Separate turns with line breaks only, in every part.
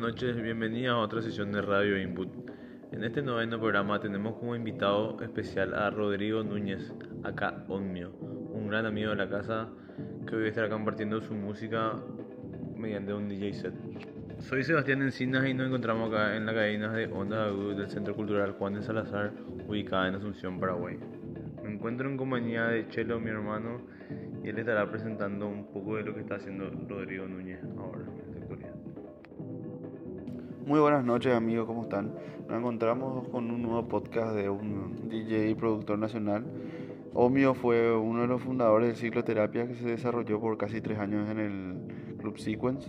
Noches, bienvenidos a otra sesión de Radio Input. En este noveno programa tenemos como invitado especial a Rodrigo Núñez, acá Omnio, un gran amigo de la casa que hoy estará compartiendo su música mediante un DJ set. Soy Sebastián Encinas y nos encontramos acá en la cadena de Onda Agudo del Centro Cultural Juan de Salazar, ubicada en Asunción, Paraguay. Me encuentro en compañía de Chelo, mi hermano, y él estará presentando un poco de lo que está haciendo Rodrigo Núñez ahora.
Muy buenas noches amigos, ¿cómo están? Nos encontramos con un nuevo podcast de un DJ y productor nacional. Omio fue uno de los fundadores del ciclo terapia que se desarrolló por casi tres años en el Club Sequence.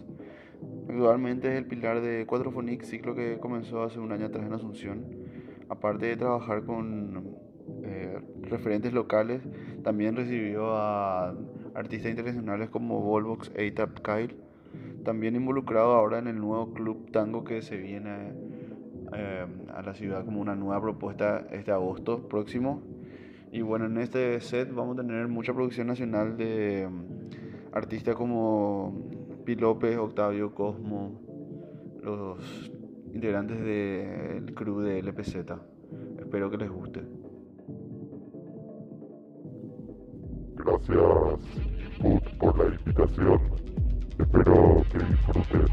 Actualmente es el pilar de Quatrophonic, ciclo que comenzó hace un año atrás en Asunción. Aparte de trabajar con eh, referentes locales, también recibió a artistas internacionales como Volvox e Tap Kyle también involucrado ahora en el nuevo club tango que se viene eh, a la ciudad como una nueva propuesta este agosto próximo. Y bueno, en este set vamos a tener mucha producción nacional de mm, artistas como Pi López, Octavio Cosmo, los integrantes del crew de LPZ. Espero que les guste.
Gracias, por la invitación. Espero que disfruten.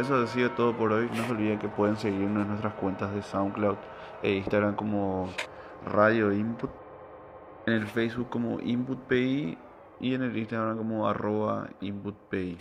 Eso ha sido todo por hoy. No se olviden que pueden seguirnos en nuestras cuentas de SoundCloud e Instagram como Radio Input, en el Facebook como InputPI y en el Instagram como arroba InputPI.